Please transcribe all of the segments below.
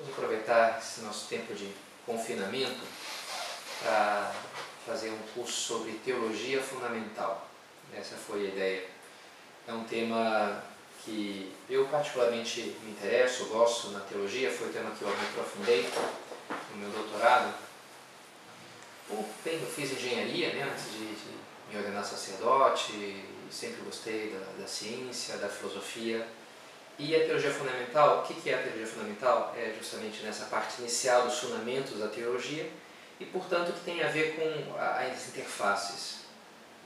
Vamos aproveitar esse nosso tempo de confinamento para fazer um curso sobre teologia fundamental. Essa foi a ideia. É um tema que eu particularmente me interesso, gosto na teologia, foi o tema que eu me aprofundei no meu doutorado. Bem, eu fiz engenharia né, antes de, de me ordenar sacerdote, sempre gostei da, da ciência, da filosofia. E a teologia fundamental, o que é a teologia fundamental? É justamente nessa parte inicial dos fundamentos da teologia e, portanto, que tem a ver com as interfaces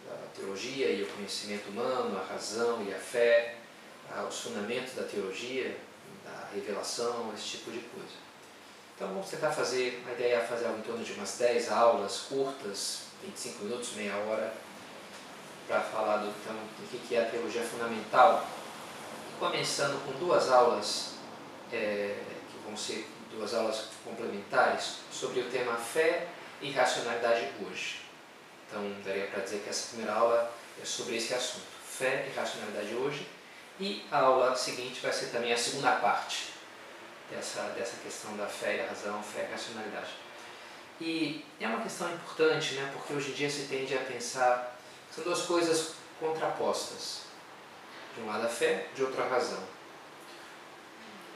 da teologia e o conhecimento humano, a razão e a fé, os fundamentos da teologia, da revelação, esse tipo de coisa. Então vamos tentar fazer, a ideia é fazer algo em torno de umas 10 aulas curtas, 25 minutos, meia hora, para falar do, então, do que é a teologia fundamental. Começando com duas aulas, é, que vão ser duas aulas complementares, sobre o tema fé e racionalidade hoje. Então daria para dizer que essa primeira aula é sobre esse assunto, fé e racionalidade hoje. E a aula seguinte vai ser também a segunda parte dessa, dessa questão da fé e da razão, fé e racionalidade. E é uma questão importante, né, porque hoje em dia se tende a pensar são duas coisas contrapostas. De um lado a fé, de outro a razão.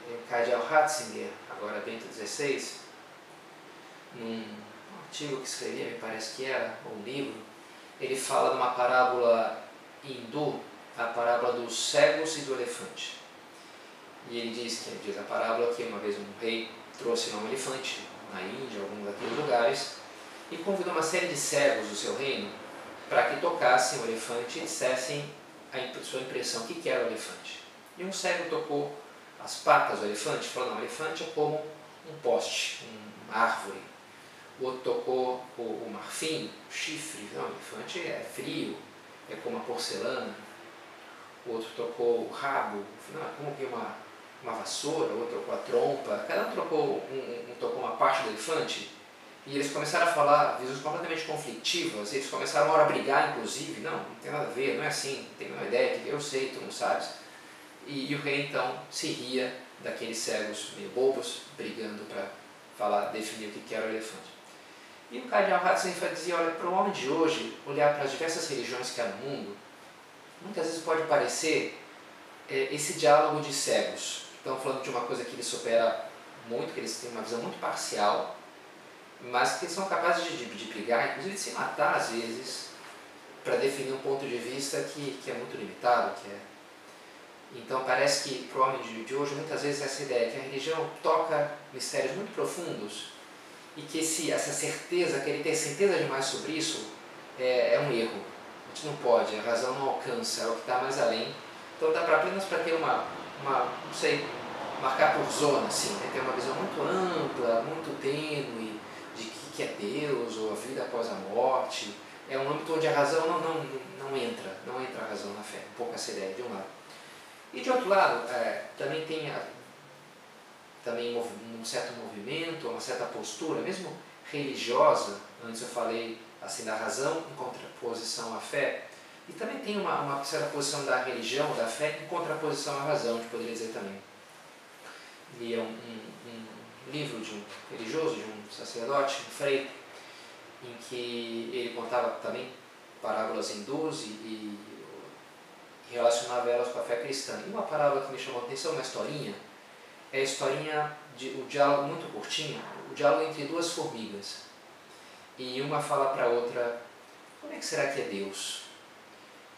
O cardeal Ratzinger, agora Bento XVI, num artigo que escrevia, me parece que era, ou um livro, ele fala de uma parábola hindu, a parábola dos cegos e do elefante. E ele diz que diz a parábola que uma vez um rei trouxe um elefante na Índia, algum daqueles lugares, e convidou uma série de cegos do seu reino para que tocassem o elefante e dissessem a sua impressão, o que era o elefante. E um cego tocou as patas do elefante, falou, não, o elefante é como um poste, uma árvore. O outro tocou o, o marfim, o chifre, não, o elefante é frio, é como a porcelana. O outro tocou o rabo, não, é como que uma uma vassoura, outro trocou a trompa, cada um trocou, um, um tocou uma parte do elefante, e eles começaram a falar visões completamente conflitivas, eles começaram a brigar, inclusive, não, não tem nada a ver, não é assim, tem uma ideia eu sei, tu não sabes. E, e o rei então se ria daqueles cegos meio bobos, brigando para falar, definir o que era o elefante. E o cardeal Ratzinger dizia, olha, para o homem de hoje, olhar para as diversas religiões que há no mundo, muitas vezes pode parecer é, esse diálogo de cegos estão falando de uma coisa que eles supera muito, que eles têm uma visão muito parcial, mas que são capazes de, de, de brigar, inclusive de se matar às vezes, para definir um ponto de vista que, que é muito limitado, que é então parece que para o homem de, de hoje muitas vezes essa ideia que a religião toca mistérios muito profundos e que esse, essa certeza, que ele tem certeza demais sobre isso, é, é um erro. A gente não pode, a razão não alcança, é o que está mais além. Então dá para apenas para ter uma, uma, não sei, marcar por zona, assim, né? ter uma visão muito ampla, muito que, que é Deus ou a vida após a morte. É um âmbito onde a razão não, não, não entra, não entra a razão na fé, um pouco essa ideia, de um lado. E de outro lado, é, também tem a, também um certo movimento, uma certa postura, mesmo religiosa, antes eu falei assim da razão em contraposição à fé, e também tem uma, uma certa posição da religião, da fé, em contraposição à razão, gente poderia dizer também lia é um, um, livro de um religioso, de um sacerdote, um frei, em que ele contava também parábolas hindus e, e relacionava elas com a fé cristã. E uma parábola que me chamou a atenção, uma historinha, é a historinha, de, o diálogo muito curtinho, o diálogo entre duas formigas. E uma fala para a outra, como é que será que é Deus?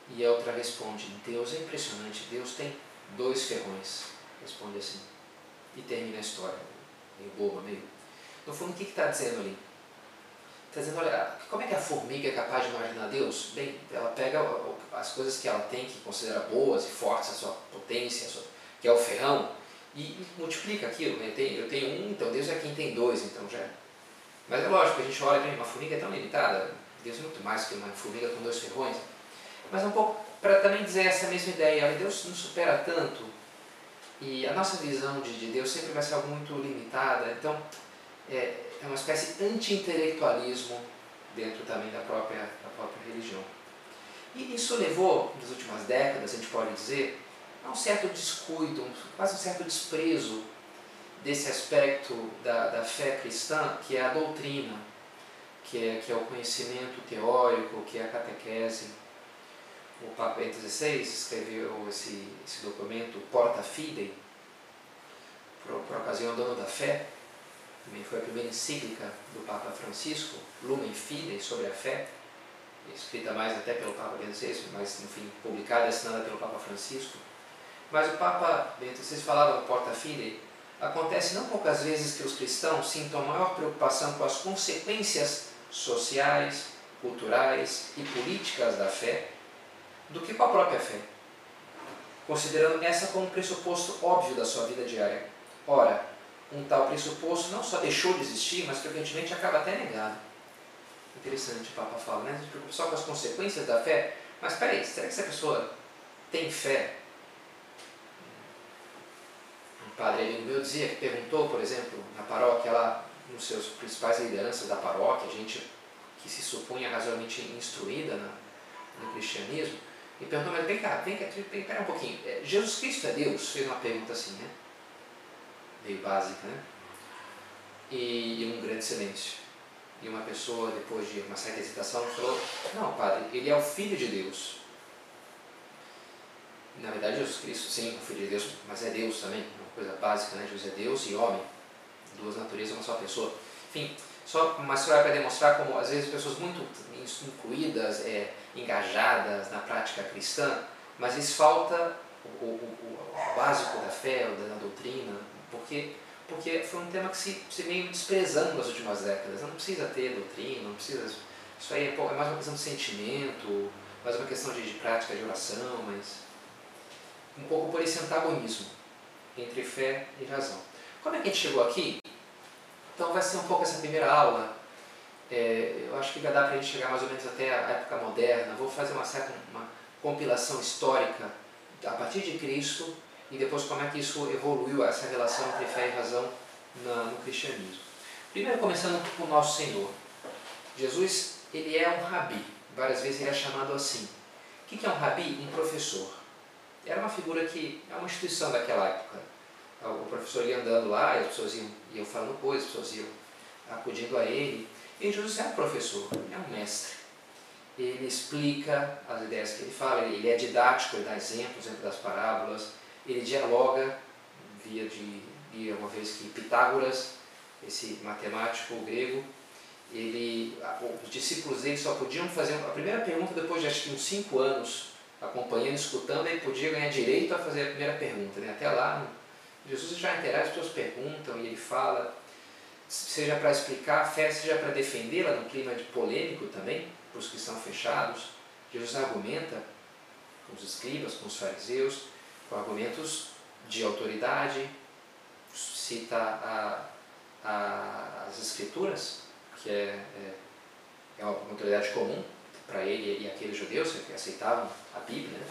E a outra responde, Deus é impressionante, Deus tem dois ferrões. Responde assim e termina a história. Meio boba, meio. No fundo, o que está dizendo ali? Está dizendo, olha, como é que a formiga é capaz de imaginar Deus? Bem, ela pega as coisas que ela tem, que considera boas e fortes, a sua potência, a sua, que é o ferrão, e multiplica aquilo. Né? Eu, tenho, eu tenho um, então Deus é quem tem dois, então já. Mas é lógico, a gente olha uma formiga é tão limitada, Deus é muito mais que uma formiga com dois ferrões. Mas um pouco para também dizer essa mesma ideia, Deus não supera tanto e a nossa visão de, de Deus sempre vai ser algo muito limitada, então é, é uma espécie de anti-intelectualismo dentro também da própria, da própria religião. E isso levou, nas últimas décadas, a gente pode dizer, a um certo descuido, quase um certo desprezo desse aspecto da, da fé cristã, que é a doutrina, que é, que é o conhecimento teórico, que é a catequese. O Papa Bento XVI escreveu esse, esse documento, Porta Fidei, por, por ocasião do Ano da Fé, também foi a primeira encíclica do Papa Francisco, Lumen Fidei, sobre a fé, escrita mais até pelo Papa Bento XVI, mas, enfim, publicada e assinada pelo Papa Francisco. Mas o Papa Bento XVI falava Porta Fidei, acontece não poucas vezes que os cristãos sintam maior preocupação com as consequências sociais, culturais e políticas da fé do que com a própria fé, considerando essa como um pressuposto óbvio da sua vida diária. Ora, um tal pressuposto não só deixou de existir, mas frequentemente acaba até negado. Interessante o Papa fala, né? A gente preocupa só com as consequências da fé, mas peraí, será que essa pessoa tem fé? Um padre amigo meu dizia que perguntou, por exemplo, na paróquia lá, nos seus principais lideranças da paróquia, gente que se supunha razoavelmente instruída na, no cristianismo, e perguntou, mas vem cá, vem cá, cá um pouquinho, é, Jesus Cristo é Deus? Fez uma pergunta assim, né? Meio básica, né? E, e um grande silêncio. E uma pessoa, depois de uma certa hesitação, falou, não, padre, ele é o Filho de Deus. Na verdade, Jesus Cristo, sim, o Filho de Deus, mas é Deus também, uma coisa básica, né? Jesus é Deus e homem, duas naturezas, uma só pessoa. Enfim, só uma história para demonstrar como, às vezes, pessoas muito incluídas, é, engajadas na prática cristã, mas lhes falta o, o, o, básico da fé, da doutrina, porque, porque foi um tema que se, se veio desprezando nas últimas décadas. Não precisa ter doutrina, não precisa. Isso aí é, é mais uma questão de sentimento, mais uma questão de, de prática de oração, mas um pouco por esse antagonismo entre fé e razão. Como é que a gente chegou aqui? Então vai ser um pouco essa primeira aula. É, eu acho que vai dar para a gente chegar mais ou menos até a época moderna. Vou fazer uma certa uma compilação histórica a partir de Cristo e depois como é que isso evoluiu, essa relação entre fé e razão na, no cristianismo. Primeiro começando com o nosso Senhor. Jesus, ele é um rabi, várias vezes ele é chamado assim. O que é um rabi? Um professor. Era uma figura que é uma instituição daquela época. O professor ia andando lá, as pessoas iam, iam falando coisas, as pessoas iam acudindo a ele. E Jesus é um professor, é um mestre. Ele explica as ideias que ele fala, ele é didático, ele dá exemplos dentro das parábolas, ele dialoga, via de, via uma vez que Pitágoras, esse matemático grego, ele, os discípulos dele só podiam fazer a primeira pergunta depois de acho que uns cinco anos acompanhando, escutando, ele podia ganhar direito a fazer a primeira pergunta. Né? Até lá, Jesus já interage, as pessoas perguntam e ele fala, seja para explicar a fé, seja para defendê-la num clima de polêmico também, para os que estão fechados. Jesus argumenta com os escribas, com os fariseus, com argumentos de autoridade, cita a, a, as escrituras, que é, é, é uma autoridade comum para ele e aqueles judeus que aceitavam a Bíblia. Né?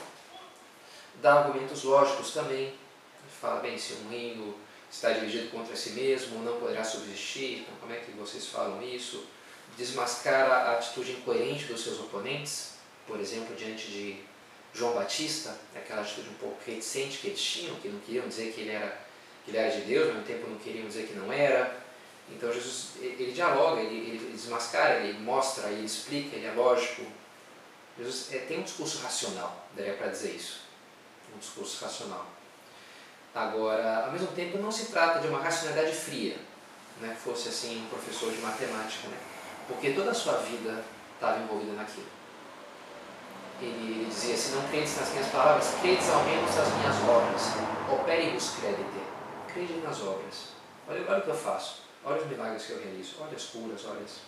Dá argumentos lógicos também, fala bem, se um reino está dirigido contra si mesmo, não poderá subsistir, então como é que vocês falam isso? Desmascara a atitude incoerente dos seus oponentes, por exemplo, diante de João Batista, aquela atitude um pouco reticente que eles tinham, que não queriam dizer que ele era, que ele era de Deus, mas ao mesmo tempo não queriam dizer que não era. Então Jesus, ele dialoga, ele, ele desmascara, ele mostra, ele explica, ele é lógico. Jesus é, tem um discurso racional, daria para dizer isso. Um discurso racional. Agora, ao mesmo tempo, não se trata de uma racionalidade fria, né? fosse assim um professor de matemática, né? porque toda a sua vida estava envolvida naquilo ele dizia, se não credes nas minhas palavras, credes ao menos nas minhas obras. Opere-vos credite. Crede nas obras. Olha, olha o que eu faço. Olha os milagres que eu realizo. Olha as curas, olha as...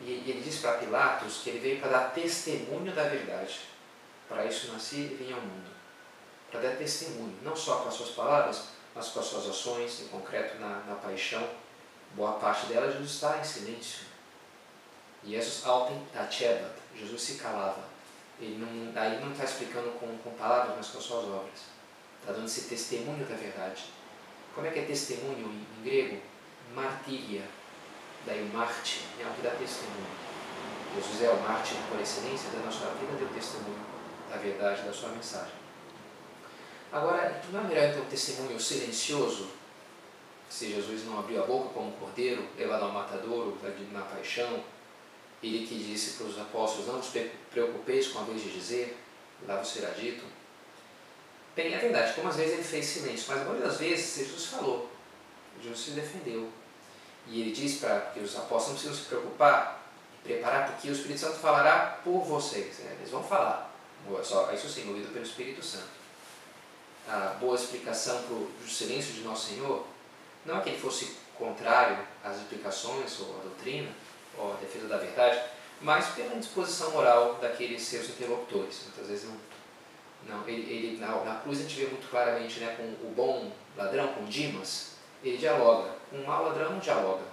E, e ele diz para Pilatos que ele veio para dar testemunho da verdade. Para isso nasci e vim ao mundo. Para dar testemunho, não só com as suas palavras, mas com as suas ações, em concreto na, na paixão. Boa parte delas Jesus está em silêncio. Jesus alten tachebat. Jesus se calava ele não, aí não está explicando com, com palavras, mas com as suas obras. Está dando esse testemunho da verdade. Como é que é testemunho em, em grego? Martíria. Daí o Marte é o que dá testemunho. Jesus é o mártir por excelência da nossa vida, deu testemunho da verdade da sua mensagem. Agora, não é melhor então um testemunho silencioso, se Jesus não abriu a boca como um cordeiro, levado ao matadouro na paixão, ele que disse para os apóstolos, não vos preocupeis com a vez de dizer, lá vos será dito. Bem, é verdade, como às vezes ele fez silêncio, mas a maioria das vezes Jesus falou, Jesus se defendeu. E ele diz para que os apóstolos não precisam se preocupar e preparar, porque o Espírito Santo falará por vocês. Né? Eles vão falar, só, isso sim, movido pelo Espírito Santo. A boa explicação para o silêncio de Nosso Senhor não é que ele fosse contrário às explicações ou à doutrina, ou à defesa da verdade, mas pela indisposição moral daqueles seus interlocutores. Muitas vezes não. não ele, ele na, na, cruz a gente vê muito claramente né, com o bom ladrão, com Dimas, ele dialoga. Com o mau ladrão não dialoga,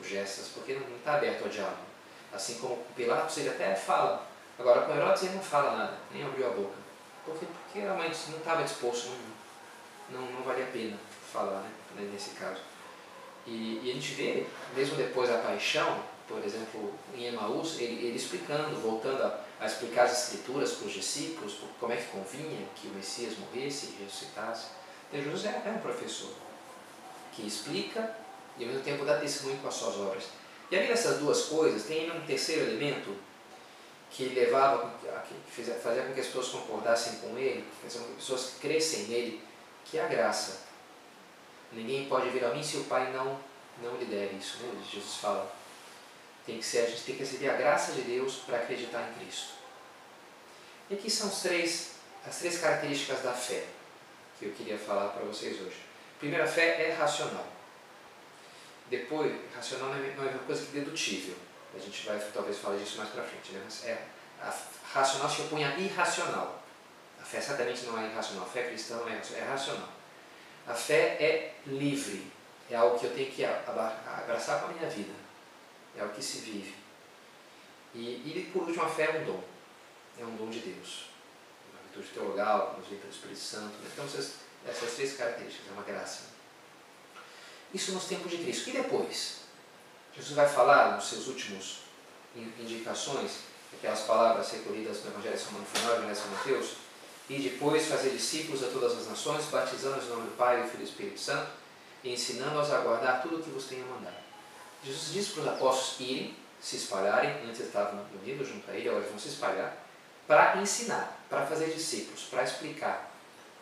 o Gestas, porque não está aberto ao diálogo. Assim como com Pilatos ele até fala. Agora com Herodes ele não fala nada, nem abriu a boca. Porque, porque realmente não estava disposto, não, não, não valia a pena falar né, nesse caso. E, e, a gente vê, mesmo depois da paixão, por exemplo, em Emaús, ele, ele explicando, voltando a, a, explicar as escrituras para os discípulos, como é que convinha que o Messias morresse e ressuscitasse. Então Jesus é, um professor que explica e ao mesmo tempo dá testemunho com as suas obras. E além dessas duas coisas, tem um terceiro elemento que levava, que fazia com que as pessoas concordassem com ele, fazia com que as pessoas crescem nele, que é a graça. Ninguém pode vir a mim se o Pai não, não lhe der isso. Né? Jesus fala. Tem que ser, a gente tem que receber a graça de Deus para acreditar em Cristo. E aqui são os três, as três características da fé que eu queria falar para vocês hoje. A primeira fé é racional. Depois, racional não é, é uma coisa que dedutível. A gente vai talvez falar disso mais para frente. Né? Mas é, a racional se opõe a irracional. A fé certamente não é irracional. A fé cristã é, é racional. A fé é livre. É algo que eu tenho que abraçar com a minha vida é o que se vive. E, e por último, a fé é um dom, é um dom de Deus. Uma virtude teologal, nos vem pelo Espírito Santo. Né? Então, essas, essas três características, é uma graça. Isso nos tempos de Cristo. E depois? Jesus vai falar nos seus últimos indicações, aquelas palavras recolhidas no Evangelho de São Manuel, Evangelho de São Mateus, e depois fazer discípulos a todas as nações, batizando-os no nome do Pai, do Filho e do Espírito Santo, e ensinando-os a guardar tudo o que vos tenho mandado. Jesus disse para os apóstolos irem, se espalharem, antes estavam unidos junto a ele, agora vão se espalhar, para ensinar, para fazer discípulos, para explicar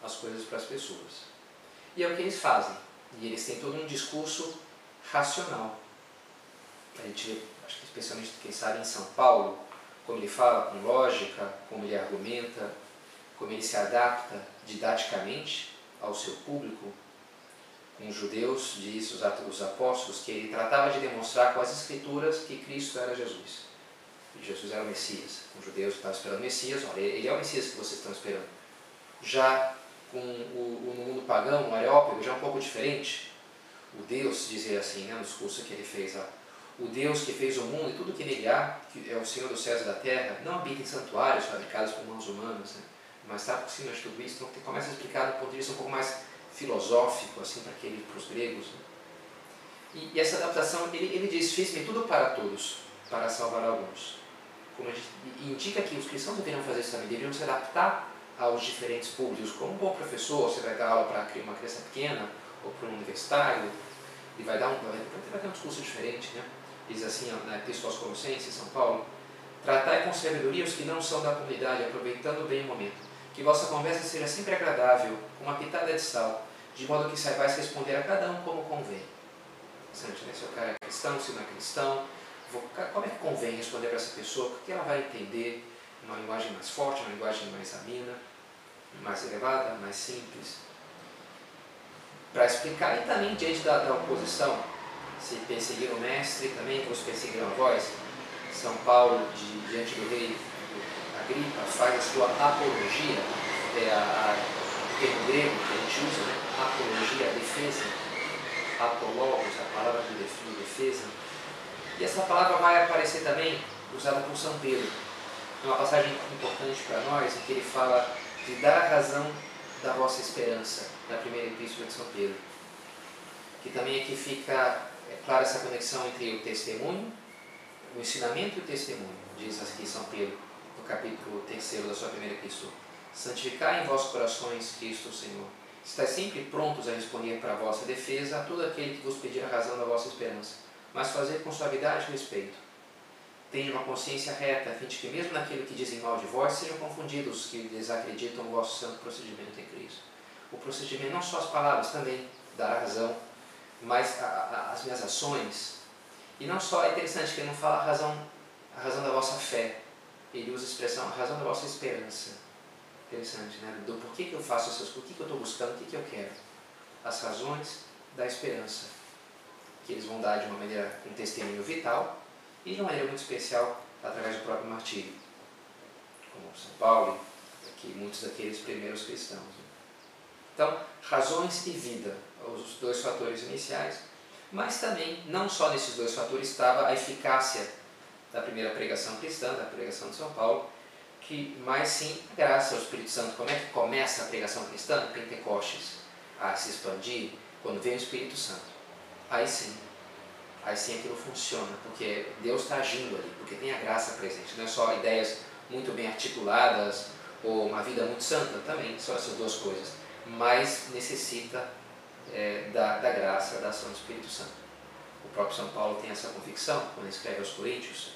as coisas para as pessoas. E é o que eles fazem. E eles têm todo um discurso racional. A gente acho que especialmente quem sabe em São Paulo, como ele fala com lógica, como ele argumenta, como ele se adapta didaticamente ao seu público, com os judeus, diz os apóstolos, que ele tratava de demonstrar com as escrituras que Cristo era Jesus. E Jesus era o Messias. Os judeus estavam esperando o Messias, olha, ele é o Messias que vocês estão esperando. Já com o, o mundo pagão, o areópago, já é um pouco diferente. O Deus, dizer assim, né, no discurso que ele fez lá, o Deus que fez o mundo e tudo que nele há, que é o Senhor dos céus e da terra, não habita em santuários fabricados por mãos humanas, né, mas está por cima de tudo isso. Então começa a explicar do ponto de vista um pouco mais filosófico assim para aquele para os gregos. Né? E, e, essa adaptação, ele, ele diz, fiz-me tudo para todos, para salvar alguns. Como gente, indica que os cristãos deveriam fazer isso também, deveriam se adaptar aos diferentes públicos. Como um bom professor, você vai dar aula para uma criança pequena ou para um universitário, e vai dar um, vai ter um discurso diferente, né? Diz assim na Epístola aos Colossenses, São Paulo, Tratai com sabedoria os que não são da comunidade, aproveitando bem o momento que vossa conversa seja sempre agradável, com uma pitada de sal, de modo que saibais responder a cada um como convém. Interessante, né? Se o cara é cristão, se não é cristão, como é que convém responder para essa pessoa? Porque ela vai entender uma linguagem mais forte, uma linguagem mais amena, mais elevada, mais simples. Para explicar, e também diante da, da oposição, se perseguiram o mestre, também vos perseguiram a vós. São Paulo, de, diante do rei Agripa faz a sua apologia, é a, o termo grego que a gente usa, né? apologia, defesa, apologos, a palavra de defesa. E essa palavra vai aparecer também usada por São Pedro. É uma passagem importante para nós, em que ele fala de dar a razão da vossa esperança, na primeira epístola de São Pedro. Que também aqui fica é clara essa conexão entre o testemunho, o ensinamento e o testemunho, diz aqui São Pedro capítulo 3 da sua primeira epístola. Santificai em vossos corações Cristo Senhor. Estais sempre prontos a responder para a vossa defesa a todo aquele que vos pedir a razão da vossa esperança, mas fazer com suavidade e respeito. Tenha uma consciência reta, a fim de que, mesmo naquilo que dizem mal de vós, sejam confundidos os que desacreditam o vosso santo procedimento em Cristo. O procedimento, não só as palavras, também dar a razão, mas a, a, as minhas ações. E não só, é interessante que ele não fala a razão, a razão da vossa fé, ele usa a expressão a razão da vossa esperança. Interessante, né? Do porquê que eu faço essas coisas, o que, que eu estou buscando, o que, que eu quero. As razões da esperança, que eles vão dar de uma maneira, um testemunho vital e de uma maneira muito especial através do próprio martírio, como São Paulo e muitos daqueles primeiros cristãos. Né? Então, razões e vida, os dois fatores iniciais, mas também, não só nesses dois fatores estava a eficácia da primeira pregação cristã, da pregação de São Paulo, que mais sim graça ao Espírito Santo. Como é que começa a pregação cristã? Pentecostes, a se expandir, quando vem o Espírito Santo. Aí sim, aí sim aquilo funciona, porque Deus está agindo ali, porque tem a graça presente. Não é só ideias muito bem articuladas ou uma vida muito santa, também são essas duas coisas. Mas necessita é, da, da graça, da ação do Espírito Santo. O próprio São Paulo tem essa convicção quando escreve aos Coríntios.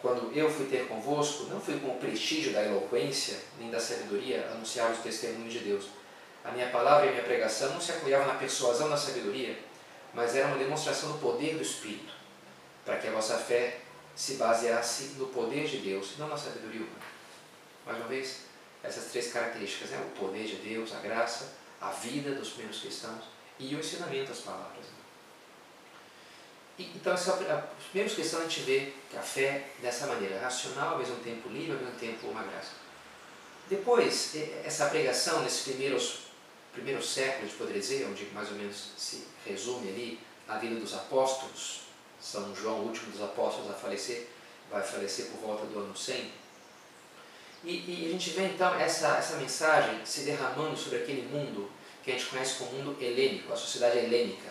Quando eu fui ter convosco, não fui com o prestígio da eloquência nem da sabedoria anunciar os testemunhos de Deus. A minha palavra e a minha pregação não se apoiavam na persuasão da sabedoria, mas era uma demonstração do poder do Espírito, para que a vossa fé se baseasse no poder de Deus, não na sabedoria humana. Mais uma vez, essas três características, né? o poder de Deus, a graça, a vida dos primeiros cristãos e o ensinamento das palavras. E, então, esse é os primeiros cristãos a gente vê que a fé dessa maneira, racional, ao mesmo tempo livre, ao mesmo tempo uma graça. Depois, essa pregação nesses primeiros, primeiros séculos, poderia dizer, onde mais ou menos se resume ali a vida dos apóstolos, São João, o último dos apóstolos a falecer, vai falecer por volta do ano 100. E, e a gente vê então essa, essa mensagem se derramando sobre aquele mundo que a gente conhece como mundo helênico, a sociedade helênica,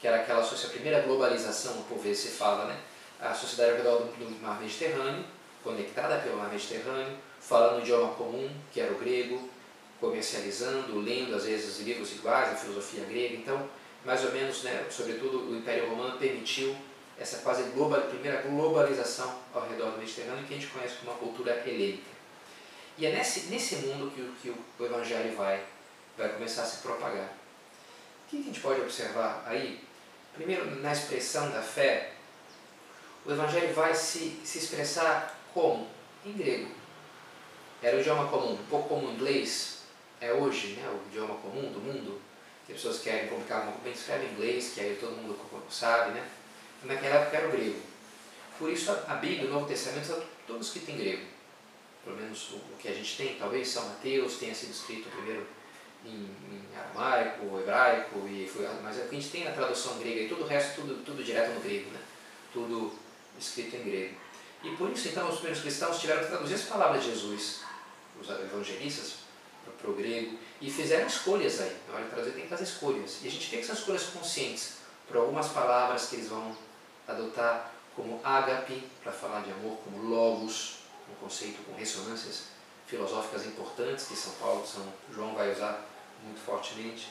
que era aquela a primeira globalização, por vezes se fala, né? a sociedade ao redor do, mar Mediterrâneo, conectada pelo mar Mediterrâneo, falando um idioma comum, que era o grego, comercializando, lendo às vezes livros iguais, a filosofia grega. Então, mais ou menos, né, sobretudo o Império Romano permitiu essa quase global, primeira globalização ao redor do Mediterrâneo, que a gente conhece como uma cultura helênica. E é nesse, nesse mundo que, que o Evangelho vai vai começar a se propagar. O que a gente pode observar aí? Primeiro, na expressão da fé, o Evangelho vai se, se expressar como? Em grego. Era o idioma comum, um pouco como o inglês é hoje, né, o idioma comum do mundo, as pessoas querem publicar uma bem escreve em inglês, que aí todo mundo sabe, né? Naquela época era o grego. Por isso a Bíblia, o Novo Testamento, são todos escritos em grego. Pelo menos o que a gente tem, talvez São Mateus tenha sido escrito primeiro em, em aramaico, hebraico, e foi, mas é a gente tem na tradução grega e tudo o resto, tudo, tudo direto no grego, né? tudo escrito em grego. E por isso, então, os primeiros cristãos tiveram que traduzir as palavras de Jesus, os evangelistas, para o grego, e fizeram escolhas aí. Na hora de traduzir, tem que fazer escolhas. E a gente vê que são escolhas conscientes, por algumas palavras que eles vão adotar, como ágape, para falar de amor, como logos, um conceito com ressonâncias filosóficas importantes que São Paulo, São João vai usar muito fortemente.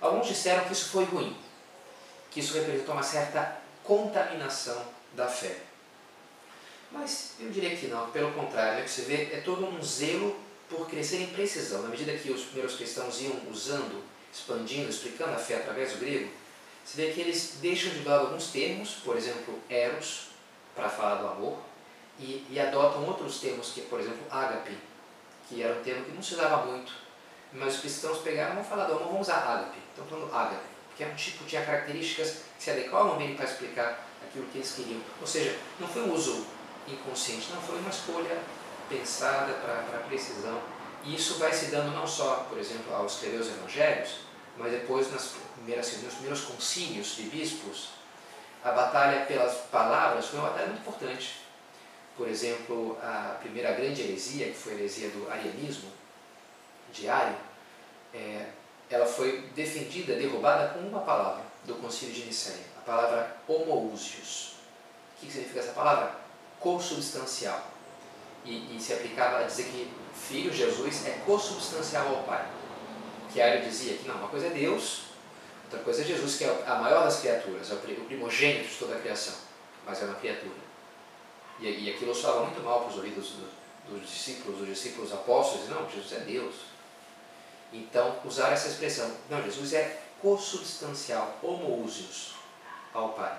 Alguns disseram que isso foi ruim, que isso representou uma certa contaminação da fé. Mas eu diria que não, pelo contrário, né, que você vê é todo um zelo por crescer em precisão. Na medida que os primeiros cristãos iam usando, expandindo, explicando a fé através do grego, você vê que eles deixam de lado alguns termos, por exemplo, eros, para falar do amor, e, e adotam outros termos, que por exemplo, ágape, que era um termo que não se usava muito, mas os cristãos pegaram, vamos falar vamos usar ágape. Então, falando ágape, que é um tipo, tinha características que se adequavam bem para explicar aquilo que eles queriam. Ou seja, não foi um uso inconsciente, não, foi uma escolha pensada para precisão. E isso vai se dando não só, por exemplo, ao escrever os evangelhos, mas depois nas primeiras, nos primeiros concílios de bispos, a batalha pelas palavras foi uma batalha muito importante por exemplo, a primeira grande heresia, que foi a heresia do arianismo, diário, é, ela foi defendida, derrubada com uma palavra do concílio de Nicéia, a palavra homoousios. O que significa essa palavra? Consubstancial. E, e se aplicava a dizer que Filho Jesus é consubstancial ao Pai. O Chiari dizia que não, uma coisa é Deus, outra coisa é Jesus, que é a maior das criaturas, é o primogênito de toda a criação, mas é uma criatura. E, e aquilo soava muito mal para os ouvidos dos, dos discípulos, dos discípulos apóstolos, não, Jesus é Deus. Então, usar essa expressão, não, Jesus é consubstancial, homoousios ao Pai.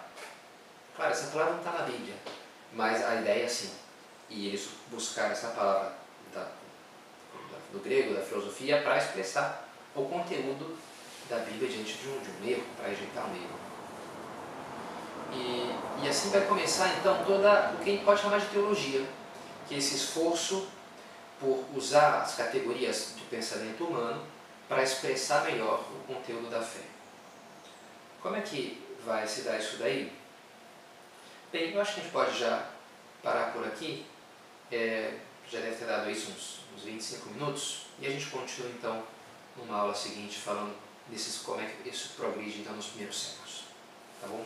Claro, essa palavra não está na Bíblia, mas a ideia é sim. E eles buscaram essa palavra da, do grego, da filosofia, para expressar o conteúdo da Bíblia diante de um, de um erro, para rejeitar um erro. E, e assim vai começar então toda o que a gente pode chamar de teologia, que é esse esforço por usar as categorias do pensamento humano para expressar melhor o conteúdo da fé. Como é que vai se dar isso daí? Bem, eu acho que a gente pode já parar por aqui. É, já deve ter dado isso uns, uns 25 minutos. E a gente continua então numa aula seguinte falando desses como é que isso progride então nos primeiros séculos. Tá bom?